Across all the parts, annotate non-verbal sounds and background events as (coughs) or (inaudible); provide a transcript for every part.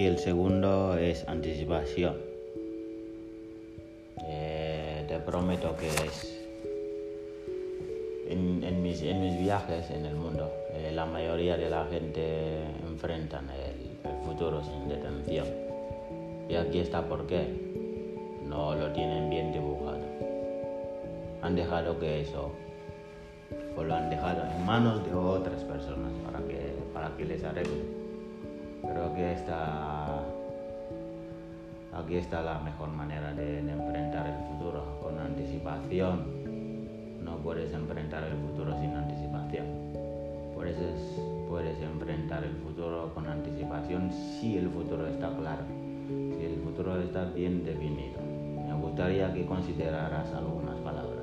y el segundo es anticipación. Eh, te prometo que es en, mis, en, mis, viajes en el mundo, eh, la mayoría de la gente enfrentan el, futuro sin detención. Y aquí está por qué. No lo tienen bien dibujado. Han dejado que eso, o lo han dejado en manos de otras personas para que, para que les arregle. Pero aquí está, aquí está la mejor manera de enfrentar el futuro, con anticipación no puedes enfrentar el futuro sin anticipación. Puedes, puedes enfrentar el futuro con anticipación si el futuro está claro, si el futuro está bien definido. Me gustaría que consideraras algunas palabras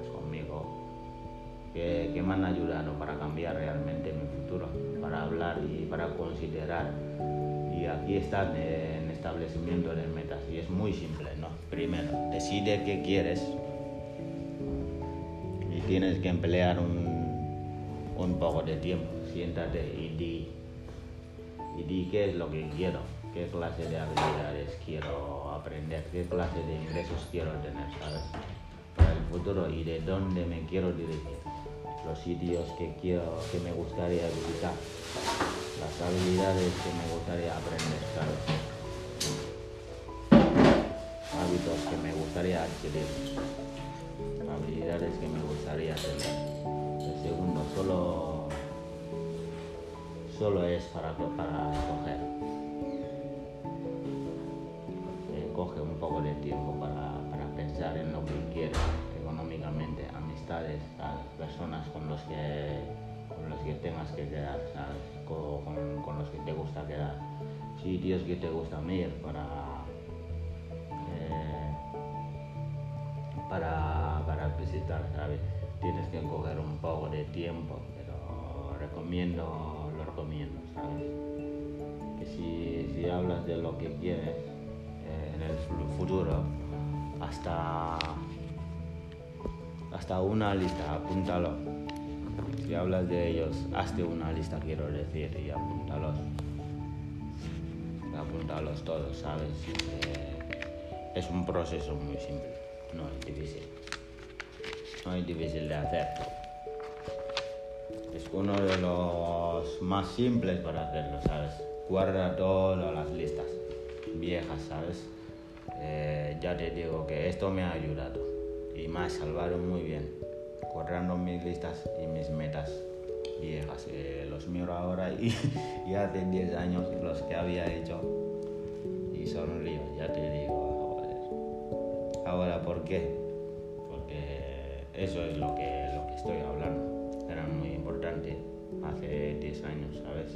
que, que me han ayudado para cambiar realmente mi futuro, para hablar y para considerar. Y aquí están en establecimiento de metas y es muy simple, ¿no? Primero, decide qué quieres, tienes que emplear un, un poco de tiempo. Siéntate y di, y di qué es lo que quiero, qué clase de habilidades quiero aprender, qué clase de ingresos quiero tener, ¿sabes? Para el futuro y de dónde me quiero dirigir, los sitios que quiero, que me gustaría visitar, las habilidades que me gustaría aprender, ¿sabes? Hábitos que me gustaría adquirir habilidades que me gustaría tener. El segundo solo, solo es para, para escoger. Eh, coge un poco de tiempo para, económicamente, amistades, personas con los que con los que tengas que quedar, Con, con, los que te gusta quedar, sitios que te gustan ir para eh, para visitar, ¿sabes? Tienes que coger un poco de tiempo, pero recomiendo, lo recomiendo, ¿sabes? Que si, si hablas de lo que quieres eh, en el futuro, hasta, hasta una lista, apúntalo. Si hablas de ellos, hazte una lista, quiero decir, y apúntalos. Apúntalos todos, ¿sabes? Eh, es un proceso muy simple, no es difícil no es difícil de hacer. Es uno de los más simples para hacerlo, ¿sabes? Guarda todas las listas viejas, ¿sabes? Eh, ya te digo que esto me ha ayudado y me ha salvado muy bien. Guardando mis listas y mis metas viejas. Los miro ahora y, (laughs) y hace 10 años los que había hecho y sonrío, ya te digo. Ahora, ¿por qué? Eso es lo que, lo que estoy hablando. Era muy importante hace 10 años, ¿sabes?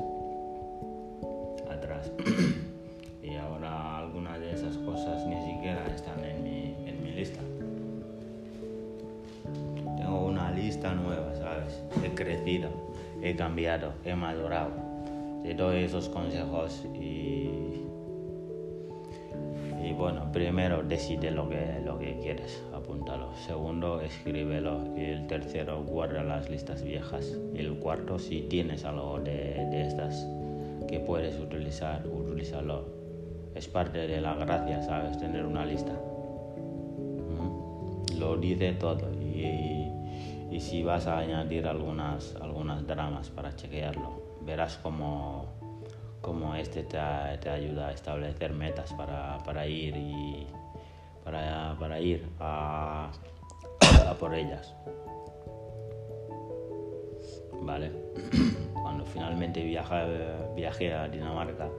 Atrás. (clears throat) y ahora algunas de esas cosas ni siquiera están en mi, en mi lista. Crecido, he cambiado, he madurado. Te doy esos consejos y y bueno, primero decide lo que, lo que quieres, apúntalo. Segundo, escríbelo. Y el tercero, guarda las listas viejas. Y el cuarto, si tienes algo de, de estas que puedes utilizar, utilízalo. Es parte de la gracia, ¿sabes? Tener una lista. Lo dice todo. Y, y, si vas a añadir algunas, algunas dramas para chequearlo, verás cómo como este te, te ayuda a establecer metas para, para ir y para, para ir a, por ellas. Vale. (clears throat) Cuando finalmente viajé a Dinamarca,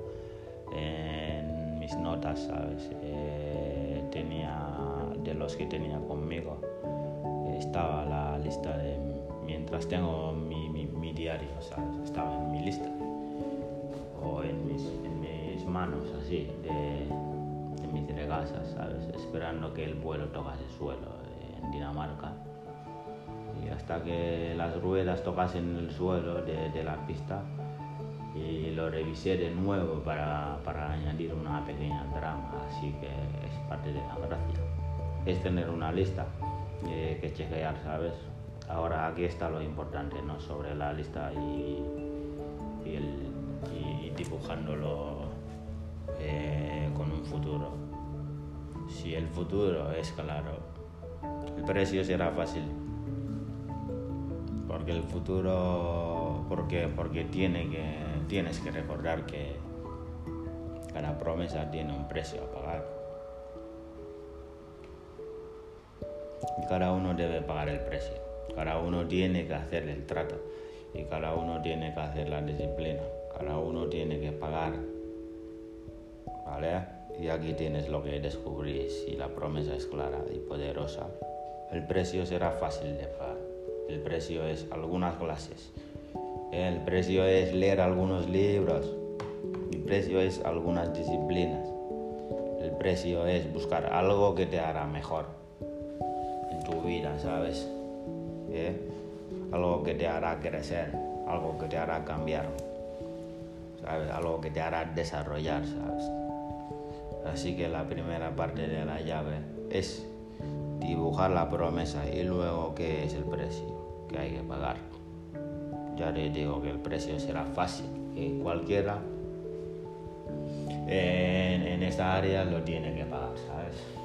en mis notas. Eh, tenía, de los que tenía conmigo, estaba la lista de, mientras tengo mi, mi, diario, ¿sabes? Estaba en mi lista o en mis, manos así, de, mis regasas, ¿sabes? Esperando que el vuelo tocase suelo en Dinamarca. Y hasta que las ruedas tocasen el suelo de, de la pista y lo revisé de nuevo para, para añadir una pequeña trama, así que es parte de la gracia. Es tener una lista que chequear, ¿sabes? Ahora aquí está lo importante, ¿no? Sobre la lista y, y dibujándolo eh, con un futuro. Si el futuro es claro, el precio será fácil. Porque el futuro, porque, porque tiene que, tienes que recordar que cada promesa tiene un precio a pagar. Y cada uno debe pagar el precio. Cada uno tiene que hacer el trato. Y cada uno tiene que hacer la disciplina. Cada uno tiene que pagar. ¿Vale? Y aquí tienes lo que descubrí. Si la promesa es clara y poderosa, el precio será fácil de pagar. El precio es algunas clases. El precio es leer algunos libros. El precio es algunas disciplinas. El precio es buscar algo que te hará mejor vida, ¿sabes? ¿Eh? Algo que te hará crecer, algo que te hará cambiar, ¿sabes? Algo que te hará desarrollar, ¿sabes? Así que la primera parte de la llave es dibujar la promesa y luego qué es el precio que hay que pagar. Ya te digo que el precio será fácil, que cualquiera en, en esta área lo tiene que pagar, ¿sabes?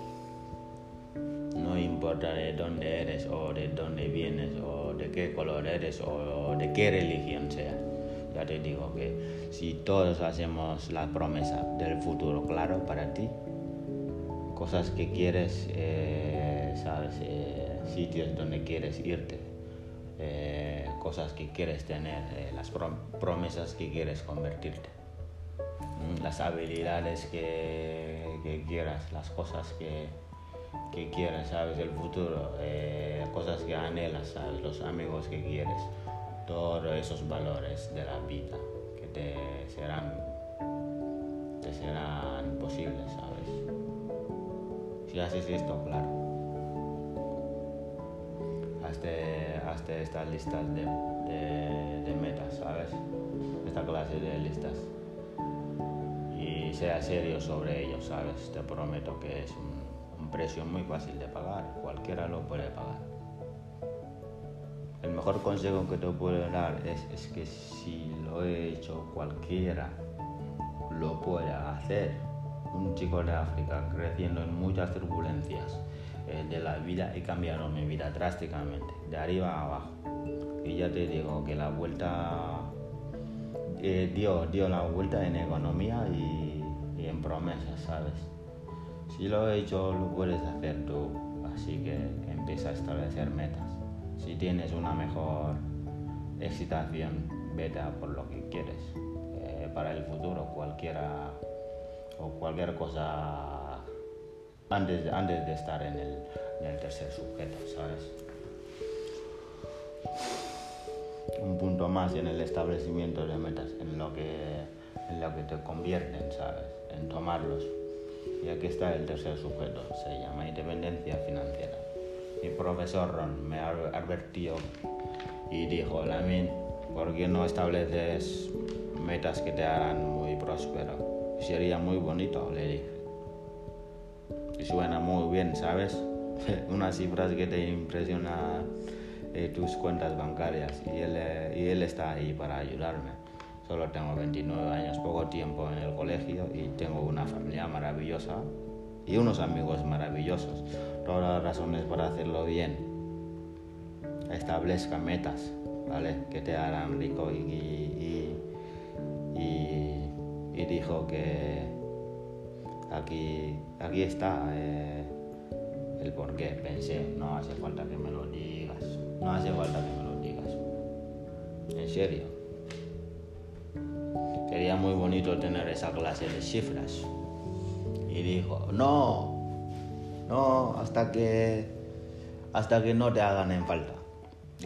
Importa de dónde eres o de dónde vienes o de qué color eres o de qué religión seas. Ya te digo que si todos hacemos la promesa del futuro claro para ti, cosas que quieres, eh, sabes, eh, sitios donde quieres irte, eh, cosas que quieres tener, las promesas que quieres convertirte, mm, las habilidades que, que quieras, las cosas que, que quieres, sabes, el futuro, cosas que anhelas, sabes, los amigos que quieres todos esos valores de la vida que te serán, te serán posibles, ¿sabes? Si haces esto, claro. Hazte, estas listas de, de, metas, ¿sabes? Esta clase de listas. Y sea serio sobre ello, ¿sabes? Te prometo que es un, un precio muy fácil de pagar. Cualquiera lo puede pagar el mejor consejo que te puedo dar es, que si lo he hecho cualquiera lo puede hacer. Un chico de África creciendo en muchas turbulencias eh, de la vida he cambiado mi vida drásticamente, de arriba a abajo. Y ya te digo que la vuelta eh, dio, dio la vuelta en economía y, y en promesas, ¿sabes? Si lo he hecho, lo puedes hacer tú. Así que empieza a establecer metas si tienes una mejor excitación, vete por lo que quieres. Eh, para el futuro, cualquiera o cualquier cosa antes, antes de estar en el, en el tercer sujeto, ¿sabes? Un punto más en el establecimiento de metas, en lo que, en lo que te convierten, ¿sabes? En tomarlos. Y aquí está el tercer sujeto, se llama independencia financiera mi profesor Ron me advirtió y dijo, Lamin, ¿por qué no estableces metas que te hagan muy próspero? Sería muy bonito, le dije. Y suena muy bien, ¿sabes? (laughs) Unas cifras que te impresiona eh, tus cuentas bancarias y él, eh, y él está ahí para ayudarme. Solo tengo 29 años, poco tiempo en el colegio y tengo una familia maravillosa y unos amigos maravillosos todas las razones para hacerlo bien. Establezca metas, ¿vale? Que te harán rico y, y, dijo que aquí, aquí está eh, el por qué. Pensé, no hace falta que me lo digas, no hace falta que me lo digas. En serio. Sería muy bonito tener esa clase de cifras. Y dijo, no, no, hasta que, hasta que no te hagan en falta.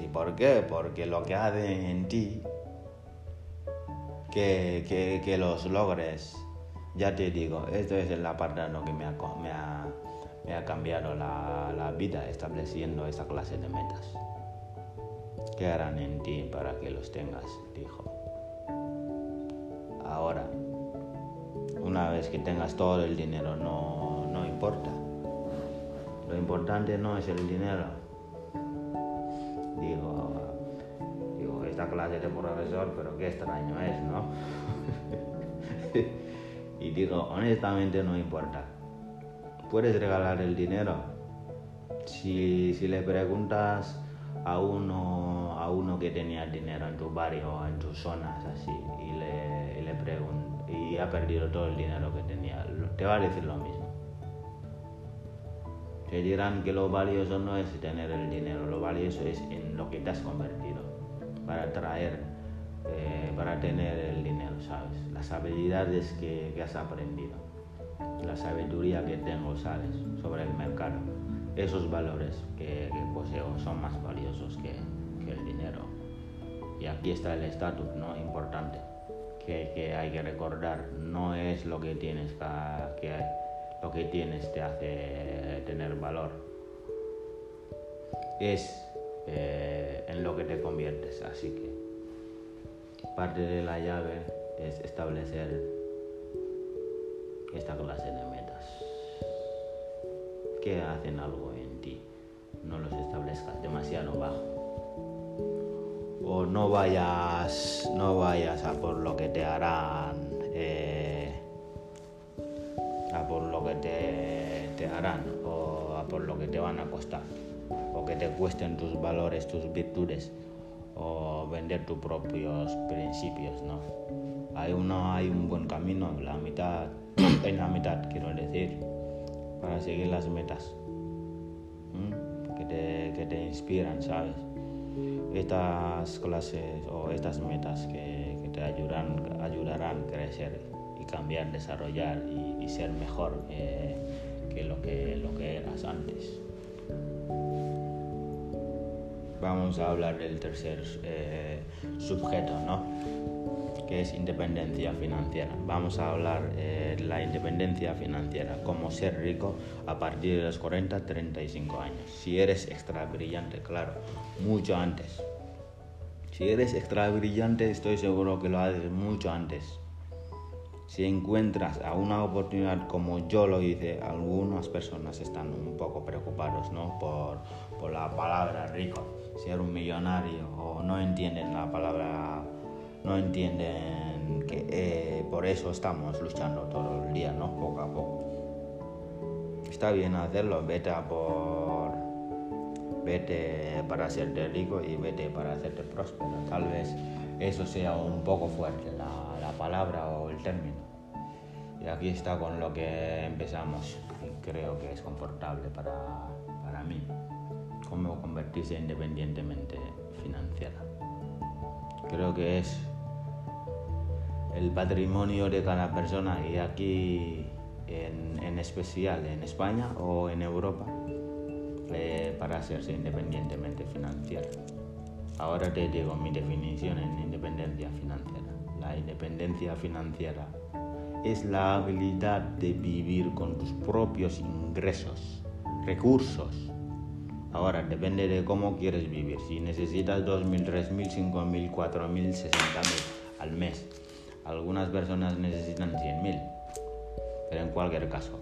¿Y por qué? Porque lo que hace en ti, que, que, los logres, ya te digo, esto es la parte lo que me ha, me ha, me ha cambiado la, la, vida estableciendo esa clase de metas. ¿Qué harán en ti para que los tengas? Dijo. Ahora, una vez que tengas todo el dinero, no, no importa lo importante no es el dinero. Digo, digo, esta clase de profesor, pero qué extraño es, ¿no? (laughs) Y digo, honestamente no importa. Puedes regalar el dinero. Si, si le preguntas a uno, a uno que tenía dinero en tu barrio o en tus zonas así y le, y y ha perdido todo el dinero que tenía, te va a decir lo mismo. Te dirán que lo valioso no es tener el dinero, lo valioso es en lo que te has convertido para traer, eh, para tener el dinero, ¿sabes? Las habilidades que, que has aprendido, la sabiduría que tengo, ¿sabes? Sobre el mercado esos valores que, poseo son más valiosos que, el dinero. Y aquí está el estatus, ¿no? Importante, que, hay que recordar, no es lo que tienes que, lo que tienes te hace tener valor, es eh, en lo que te conviertes. Así que parte de la llave es establecer esta clase de metas que hacen algo en ti. No los establezcas demasiado bajo. O no vayas, no vayas a por lo que te harán, eh, a por lo que te, te harán, o a por lo que te van a costar, o que te cuesten tus valores, tus virtudes, o vender tus propios principios, ¿no? Hay, uno, hay un buen camino, la mitad, en la mitad quiero decir, para seguir las metas que, te, que, te, inspiran, ¿sabes? Estas clases o estas metas que, te ayudarán, ayudarán a crecer y cambiar, desarrollar y, ser mejor que, lo que lo que eras antes. Vamos a hablar del tercer eh, sujeto, ¿no? Que es independencia financiera. Vamos a hablar de eh, la independencia financiera, cómo ser rico a partir de los 40-35 años. Si eres extra brillante, claro, mucho antes. Si eres extra brillante, estoy seguro que lo haces mucho antes. Si encuentras una oportunidad como yo lo hice, algunas personas están un poco preocupados ¿no? por, por la palabra rico, ser un millonario o no entienden la palabra no entienden que eh, por eso estamos luchando todo el día, ¿no? Poco a poco. Está bien hacerlo, vete a por... Vete para hacerte rico y vete para hacerte próspero. Tal vez eso sea un poco fuerte, la, la palabra o el término. Y aquí está con lo que empezamos y creo que es confortable para, para mí. Cómo convertirse independientemente financiera. Creo que es el patrimonio de cada persona y aquí en, especial en España o en Europa eh, para hacerse independientemente financiera. Ahora te digo mi definición en independencia financiera. La independencia financiera es la habilidad de vivir con tus propios ingresos, recursos. Ahora depende de cómo quieres vivir. Si necesitas 2.000, 3.000, 5.000, 4.000, 60.000 al mes algunas personas necesitan 100.000, pero en cualquier caso,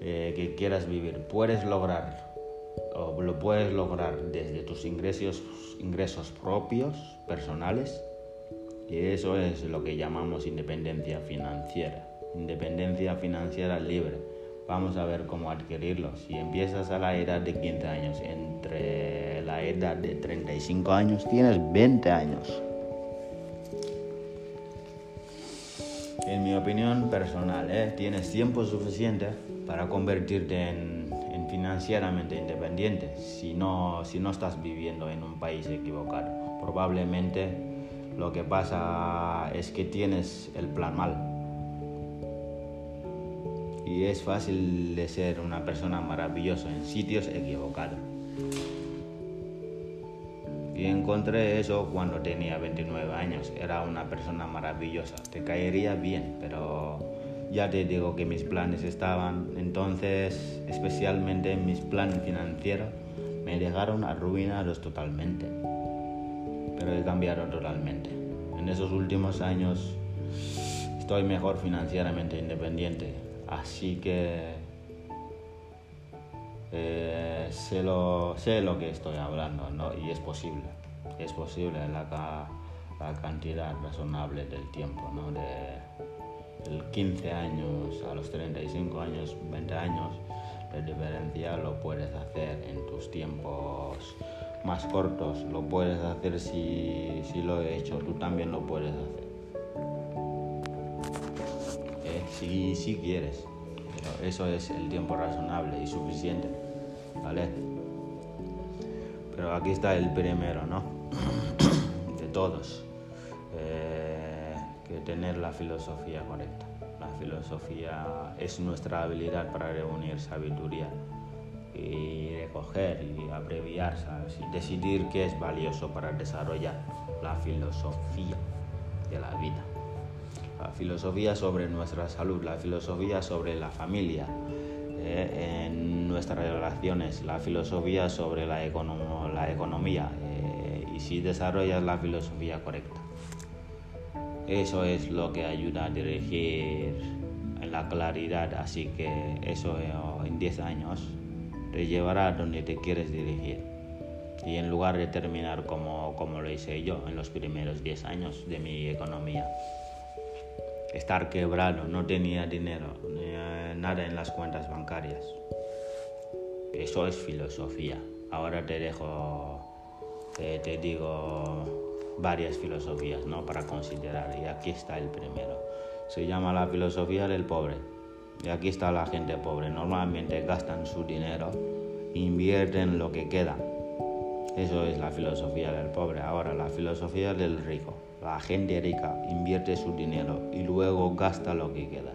eh, que quieras vivir, puedes lograr o lo puedes lograr desde tus ingresos, ingresos propios, personales, y eso es lo que llamamos independencia financiera. Independencia financiera libre. Vamos a ver cómo adquirirlo. Si empiezas a la edad de 15 años, entre la edad de 35 años, tienes 20 años en mi opinión personal, ¿eh? tienes tiempo suficiente para convertirte en, financieramente independiente si no, si no estás viviendo en un país equivocado. Probablemente lo que pasa es que tienes el plan mal. Y es fácil de ser una persona maravillosa en sitios equivocados. Y encontré eso cuando tenía 29 años. Era una persona maravillosa. Te caería bien, pero ya te digo que mis planes estaban. Entonces, especialmente mis planes financieros, me dejaron arruinados totalmente. Pero he cambiado totalmente. En esos últimos años estoy mejor financieramente independiente. Así que eh, sé, lo, sé lo que estoy hablando ¿no? y es posible. Es posible la, la cantidad razonable del tiempo. ¿no? De, el 15 años a los 35 años, 20 años, la diferencia lo puedes hacer en tus tiempos más cortos, lo puedes hacer si, si lo he hecho, tú también lo puedes hacer. Eh, si, si quieres, eso es el tiempo razonable y suficiente, ¿vale? Pero aquí está el primero, ¿no? (coughs) De todos. Eh, que tener la filosofía correcta. La filosofía es nuestra habilidad para reunir sabiduría y recoger y abreviar, ¿sabes? Y decidir qué es valioso para desarrollar la filosofía de la vida. La filosofía sobre nuestra salud, la filosofía sobre la familia, eh, en nuestras relaciones, la filosofía sobre la, la economía eh, y si desarrollas la filosofía correcta. Eso es lo que ayuda a dirigir en la claridad, así que eso eh, en 10 años te llevará a donde te quieres dirigir. Y en lugar de terminar como, como lo hice yo en los primeros 10 años de mi economía, estar quebrado, no tenía dinero, eh, nada en las cuentas bancarias. Eso es filosofía. Ahora te dejo, te, te digo varias filosofías ¿no? para considerar y aquí está el primero. Se llama la filosofía del pobre. Y aquí está la gente pobre. Normalmente gastan su dinero, invierten lo que queda. Eso es la filosofía del pobre. Ahora, la filosofía del rico. La gente rica invierte su dinero y luego gasta lo que queda.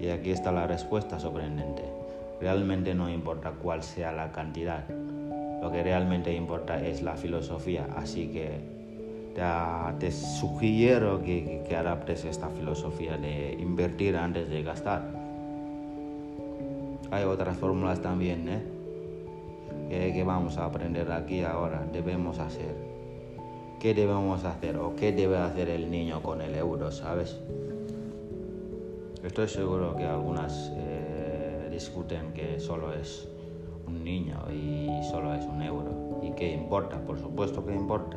Y aquí está la respuesta sorprendente. Realmente no importa cuál sea la cantidad, lo que realmente importa es la filosofía. Así que te, sugiero que, adaptes esta filosofía de invertir antes de gastar. Hay otras fórmulas también, ¿eh? Que, vamos a aprender aquí ahora. Debemos hacer. ¿Qué debemos hacer o qué debe hacer el niño con el euro, sabes? Estoy seguro que algunas eh, discuten que solo es un niño y solo es un euro. ¿Y qué importa? Por supuesto que importa.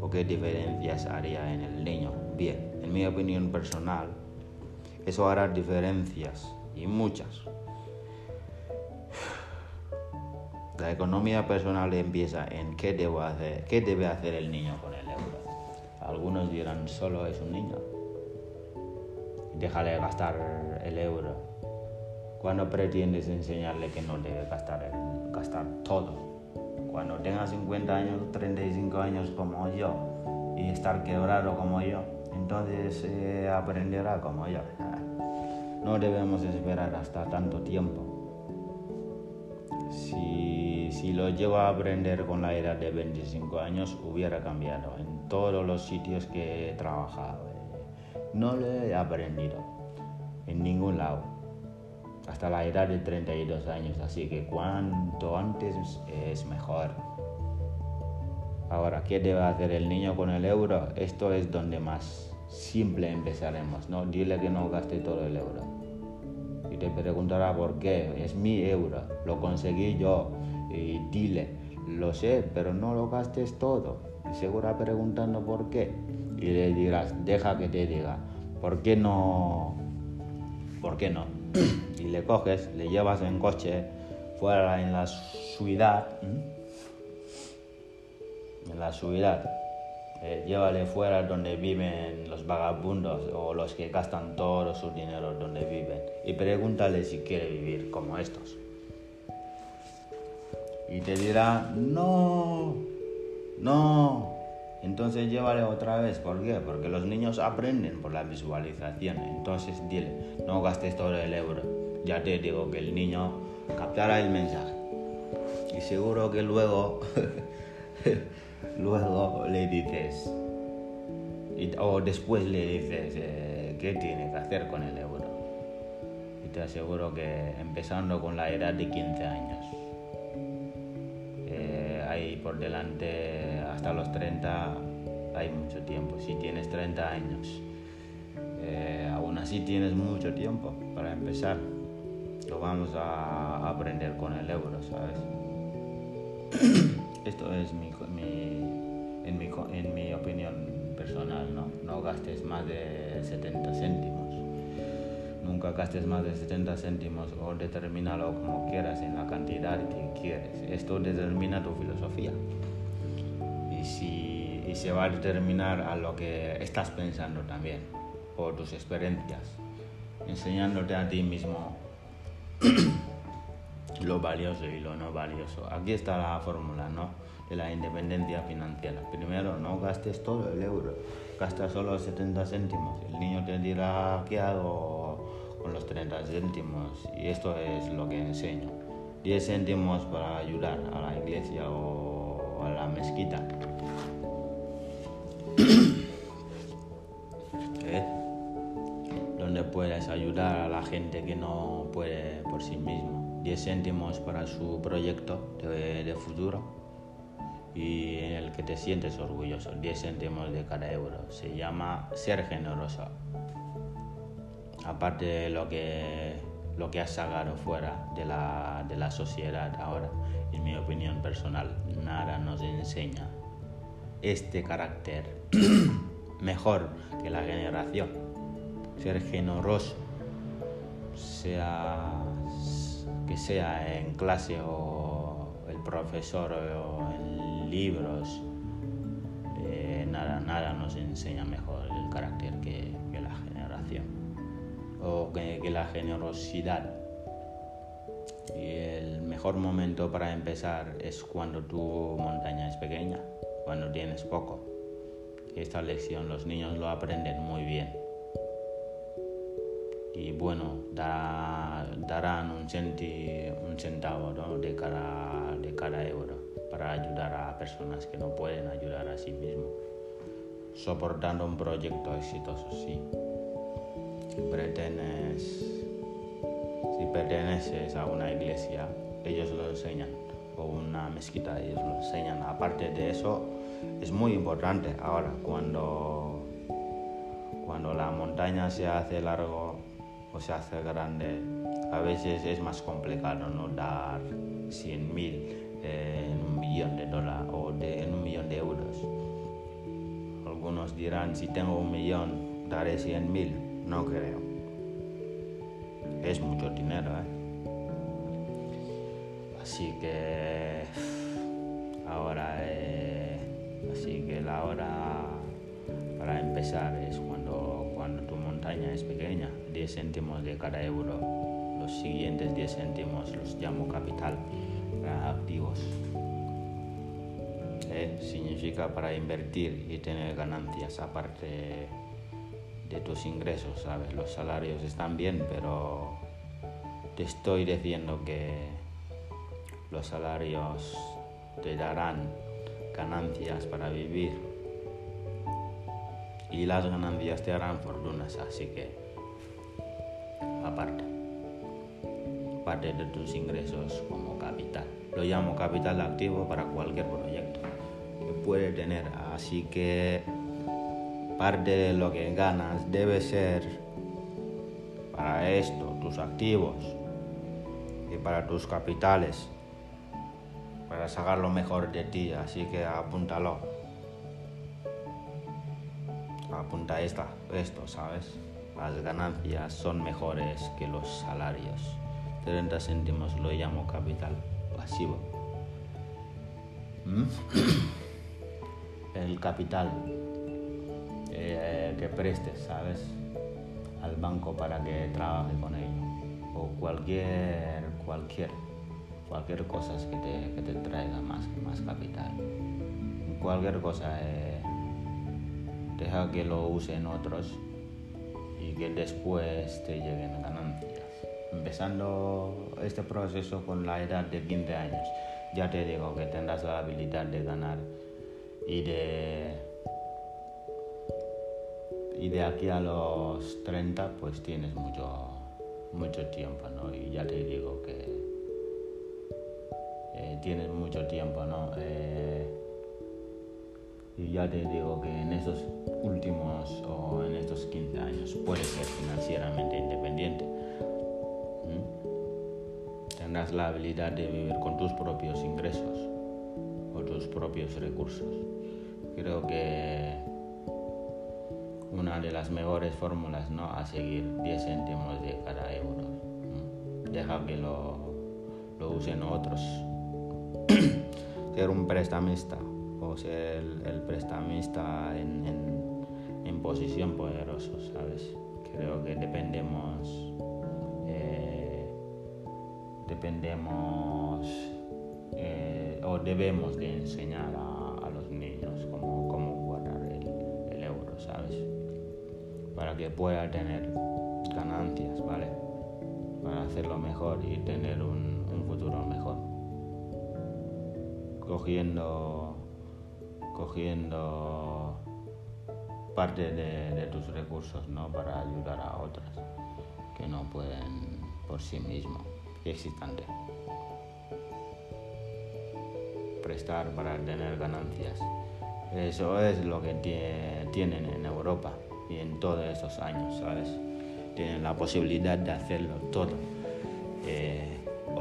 ¿O qué diferencias haría en el niño? Bien, en mi opinión personal, eso hará diferencias y muchas. La economía personal empieza en qué, debo hacer, qué debe hacer el niño con el euro. Algunos dirán, solo es un niño. Déjale gastar el euro cuando pretendes enseñarle que no debe gastar, gastar todo. Cuando tenga 50 años, 35 años como yo y estar quebrado como yo, entonces eh, aprenderá como yo. (laughs) No debemos esperar hasta tanto tiempo. Si, lo llego a aprender con la edad de 25 años, hubiera cambiado en todos los sitios que he trabajado. No lo he aprendido en ningún lado hasta la edad de 32 años, así que cuanto antes es mejor. Ahora, ¿qué debe hacer el niño con el euro? Esto es donde más simple empezaremos, ¿no? Dile que no gaste todo el euro. Y te preguntará por qué, es mi euro, lo conseguí yo. Y dile, lo sé, pero no lo gastes todo. Y seguro preguntando por qué. Y le dirás, deja que te diga, ¿por qué no? ¿Por qué no? (clears throat) y le coges, le llevas en coche fuera en la ciudad, en la ciudad, eh, llévale fuera donde viven los vagabundos o los que gastan todo su dinero donde viven y pregúntale si quiere vivir como estos. Y te dirá, no, no, entonces llévale otra vez. ¿Por qué? Porque los niños aprenden por la visualización. Entonces dile, no gastes todo el euro. Ya te digo que el niño captará el mensaje. Y seguro que luego, (laughs) luego le dices, o después le dices eh, qué tiene que hacer con el euro. Y te aseguro que empezando con la edad de 15 años, por delante hasta los 30 hay mucho tiempo. Si tienes 30 años, eh, aún así tienes mucho tiempo para empezar. Lo vamos a aprender con el euro, ¿sabes? (coughs) Esto es mi, en, mi, en mi opinión personal, ¿no? No gastes más de 70 céntimos. Nunca gastes más de 70 céntimos o determínalo como quieras en la cantidad que quieres. Esto determina tu filosofía. Y, si, y se va a determinar a lo que estás pensando también, por tus experiencias, enseñándote a ti mismo lo valioso y lo no valioso. Aquí está la fórmula, ¿no? De la independencia financiera. Primero, no gastes todo el euro, gasta solo 70 céntimos. El niño te dirá, ¿qué hago con los 30 céntimos? Y esto es lo que enseño. 10 céntimos para ayudar a la iglesia o a la mezquita. (clears throat) ¿Eh? Donde puedes ayudar a la gente que no puede por sí mismo 10 céntimos para su proyecto de, futuro y en el que te sientes orgulloso, 10 céntimos de cada euro. Se llama ser generoso. Aparte de lo que, lo que has sacado fuera de la, de la sociedad ahora, en mi opinión personal, nada nos enseña este carácter (clears throat) mejor que la generación. Ser generoso, sea que sea en clase o el profesor o en libros, eh, nada, nada nos enseña mejor el carácter que, la generación o que, la generosidad. Y el mejor momento para empezar es cuando tu montaña es pequeña, cuando tienes poco. Esta lección los niños lo aprenden muy bien y bueno, darán un, un centavo de, cada, de cada euro para ayudar a personas que no pueden ayudar a sí mismos, soportando un proyecto exitoso, sí. Si si perteneces a una iglesia, ellos lo enseñan, o una mezquita, ellos lo enseñan. Aparte de eso, es muy importante ahora cuando, cuando la montaña se hace largo o se hace grande, a veces es más complicado no dar 100 mil en un millón de dólares o de, en un millón de euros. Algunos dirán, si tengo un millón, daré 100 mil. No creo. Es mucho dinero, ¿eh? Así que ahora, eh, así que la hora para empezar es es pequeña 10 céntimos de cada euro. Los siguientes 10 céntimos los llamo capital para activos. Eh, significa para invertir y tener ganancias aparte de tus ingresos, ¿sabes? Los salarios están bien, pero te estoy diciendo que los salarios te darán ganancias para vivir y las ganancias te harán fortunas, así que aparte, parte de tus ingresos como capital. Lo llamo capital activo para cualquier proyecto que puede tener, así que parte de lo que ganas debe ser para esto, tus activos y para tus capitales, para sacar lo mejor de ti, así que apúntalo. Apunta esta, esto, ¿sabes? las ganancias son mejores que los salarios. 30 céntimos lo llamo capital pasivo. ¿Mm? (coughs) El capital eh, que prestes, ¿sabes? Al banco para que trabaje con ello. O cualquier, cualquier, cualquier cosa que te, que te traiga más, más capital. Cualquier cosa, eh, deja que lo usen otros que después te lleguen ganancias. Empezando este proceso con la edad de 15 años, ya te digo que tendrás la habilidad de ganar y de y de aquí a los 30 pues tienes mucho mucho tiempo no y ya te digo que eh, tienes mucho tiempo no eh, y ya te digo que en esos últimos o en estos 15 años puedes ser financieramente independiente. Tendrás la habilidad de vivir con tus propios ingresos o tus propios recursos. Creo que una de las mejores fórmulas ¿no? a seguir, 10 céntimos de cada euro. Deja que lo, lo usen otros. (coughs) ser un prestamista ser el, prestamista en, posición poderosa, ¿sabes? Creo que dependemos, eh, dependemos eh, o debemos de enseñar a, los niños cómo, cómo guardar el, euro, ¿sabes? Para que pueda tener ganancias, ¿vale? Para hacerlo mejor y tener un futuro mejor. Cogiendo, cogiendo parte de, tus recursos, ¿no? Para ayudar a otras que no pueden por sí mismos. Existante prestar para tener ganancias. Eso es lo que tienen en Europa y en todos esos años, ¿sabes? Tienen la posibilidad de hacerlo todo. Eh,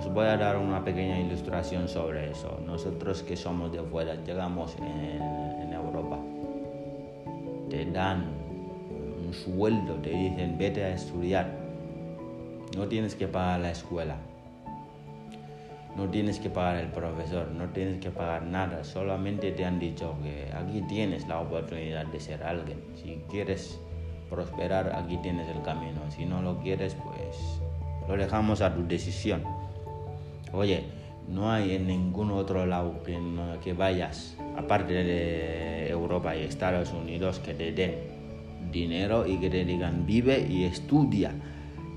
os voy a dar una pequeña ilustración sobre eso. Nosotros que somos de fuera, llegamos en, en Europa, te dan un sueldo, te dicen vete a estudiar, no tienes que pagar la escuela no tienes que pagar el profesor, no tienes que pagar nada, solamente te han dicho que aquí tienes la oportunidad de ser alguien. Si quieres prosperar, aquí tienes el camino. Si no lo quieres, pues lo dejamos a tu decisión. Oye, no hay en ningún otro lado que, vayas, aparte de Europa y Estados Unidos, que te den dinero y que te digan vive y estudia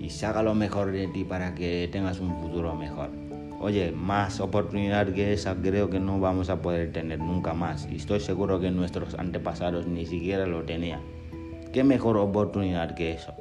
y saca lo mejor de ti para que tengas un futuro mejor oye, más oportunidad que esa creo que no vamos a poder tener nunca más. Y estoy seguro que nuestros antepasados ni siquiera lo tenían. ¿Qué mejor oportunidad que eso?